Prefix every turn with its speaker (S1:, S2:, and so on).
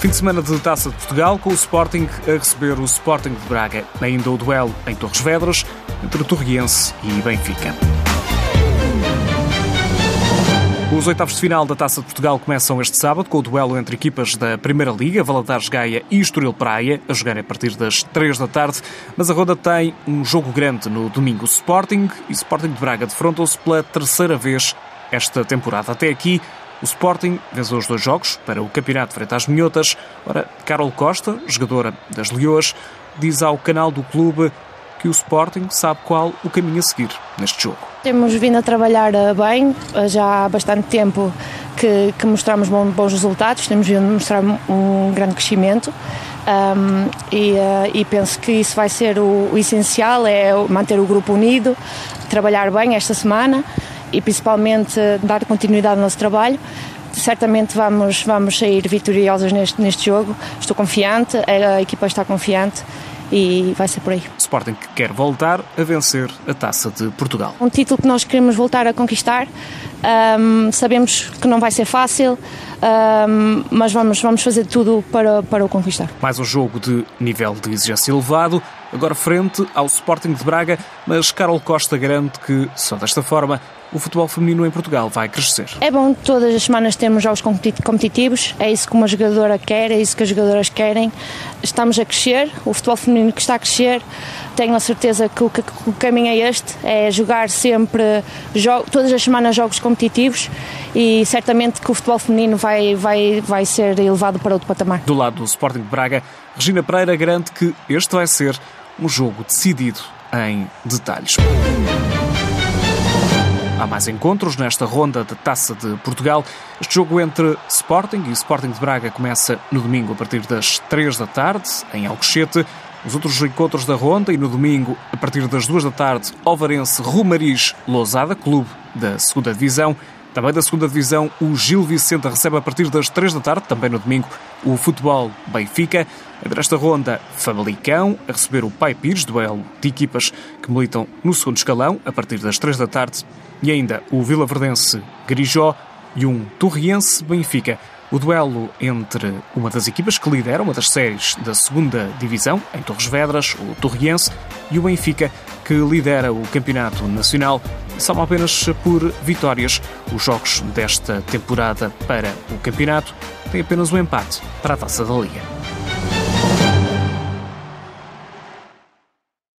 S1: Fim de semana de Taça de Portugal com o Sporting a receber o Sporting de Braga. Ainda o duelo em Torres Vedras entre Torriense e Benfica. Os oitavos de final da Taça de Portugal começam este sábado com o duelo entre equipas da Primeira Liga, Valadares Gaia e Estoril Praia, a jogar a partir das 3 da tarde. Mas a Ronda tem um jogo grande no domingo. Sporting e Sporting de Braga defrontam-se pela terceira vez esta temporada. Até aqui, o Sporting venceu os dois jogos para o campeonato frente às Minhotas. Ora, Carol Costa, jogadora das Leões, diz ao canal do clube que o Sporting sabe qual o caminho a seguir neste jogo.
S2: Temos vindo a trabalhar eh, bem, eh, já há bastante tempo que, que mostramos bons resultados, temos vindo a mostrar um grande crescimento. Um, e, uh, e, penso que isso vai ser o, o essencial, é manter o grupo unido, trabalhar bem esta semana e principalmente dar continuidade ao nosso trabalho. Certamente vamos, vamos sair vitoriosos neste, neste jogo. Estou confiante, a equipa está confiante e vai ser por aí.
S1: Sporting que quer voltar a vencer a Taça de Portugal.
S2: Um título que nós queremos voltar a conquistar. Um, sabemos que não vai ser fácil, um, mas vamos, vamos fazer tudo para, para o conquistar.
S1: Mais um jogo de nível de exigência elevado, agora frente ao Sporting de Braga, mas Carol Costa garante que só desta forma o futebol feminino em Portugal vai crescer.
S2: É bom todas as semanas termos jogos competitivos, é isso que uma jogadora quer, é isso que as jogadoras querem. Estamos a crescer, o futebol feminino que está a crescer, tenho a certeza que o, que, o caminho é este, é jogar sempre, todas as semanas jogos competitivos e certamente que o futebol feminino vai, vai, vai ser elevado para outro patamar.
S1: Do lado do Sporting de Braga, Regina Pereira garante que este vai ser um jogo decidido em detalhes. Há mais encontros nesta ronda de Taça de Portugal. Este jogo entre Sporting e Sporting de Braga começa no domingo a partir das 3 da tarde, em Alcochete. Os outros encontros da ronda e no domingo, a partir das 2 da tarde, Alvarense Romariz Lousada, clube da segunda Divisão. Também da segunda Divisão, o Gil Vicente recebe a partir das 3 da tarde, também no domingo, o Futebol Benfica. Entre esta ronda, Famalicão a receber o Pai Pires, duelo de equipas que militam no segundo escalão, a partir das 3 da tarde e ainda o Vila Verdense Grijó e um Torriense Benfica. O duelo entre uma das equipas que lidera uma das séries da segunda divisão, em Torres Vedras, o Torriense, e o Benfica, que lidera o campeonato nacional, são apenas por vitórias. Os jogos desta temporada para o campeonato têm apenas um empate para a taça da Liga.